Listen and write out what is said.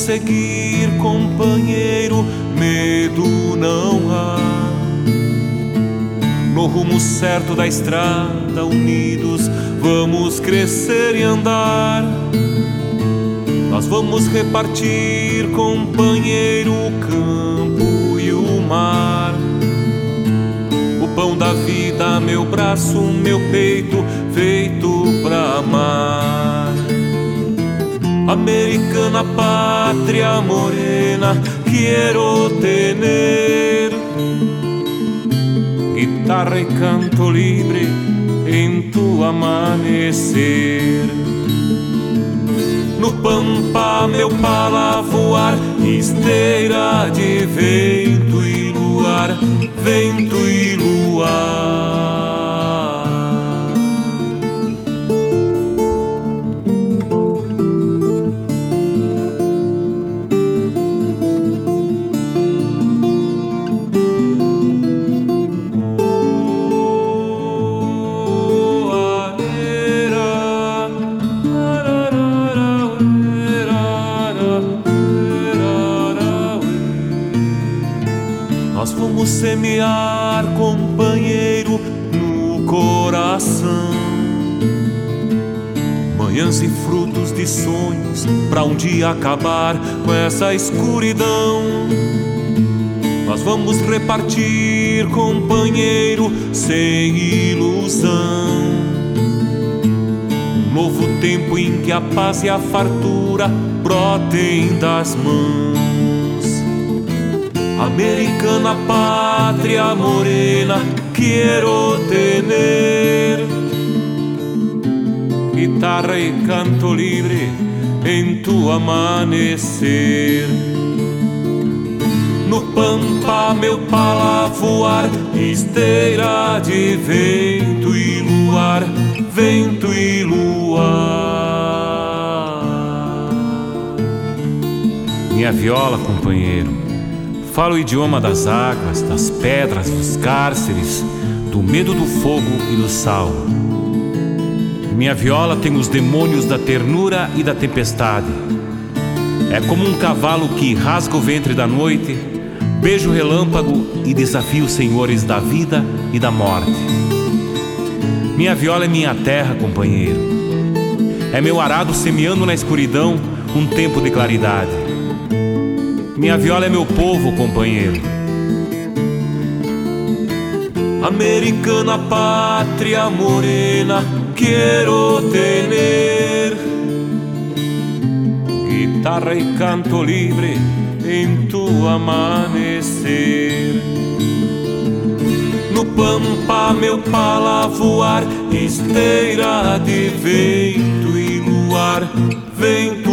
seguir, companheiro, medo não há. No rumo certo da estrada, unidos, vamos crescer e andar. Nós vamos repartir, companheiro, o campo e o mar. O pão da vida, meu braço, meu peito, feito pra amar. Americana pátria morena, quero tener guitarra e canto livre em tu amanhecer. No pampa, meu pala voar, esteira de vento e luar, vento e luar. Semear, companheiro, no coração. Manhãs e frutos de sonhos, para um dia acabar com essa escuridão. Nós vamos repartir, companheiro, sem ilusão. Um novo tempo em que a paz e a fartura brotem das mãos. Americana pátria morena, quiero tener guitarra e canto livre em tu amanhecer. No pampa, meu pala voar, esteira de vento e luar, vento e luar. Minha viola, companheiro Fala o idioma das águas, das pedras, dos cárceres, do medo do fogo e do sal. Minha viola tem os demônios da ternura e da tempestade. É como um cavalo que rasga o ventre da noite, beija o relâmpago e desafia os senhores da vida e da morte. Minha viola é minha terra, companheiro. É meu arado semeando na escuridão um tempo de claridade. Minha viola é meu povo, companheiro. Americana pátria morena, quero tener guitarra e canto livre em tu amanhecer. No pampa, meu pala voar, esteira de vento e luar, vento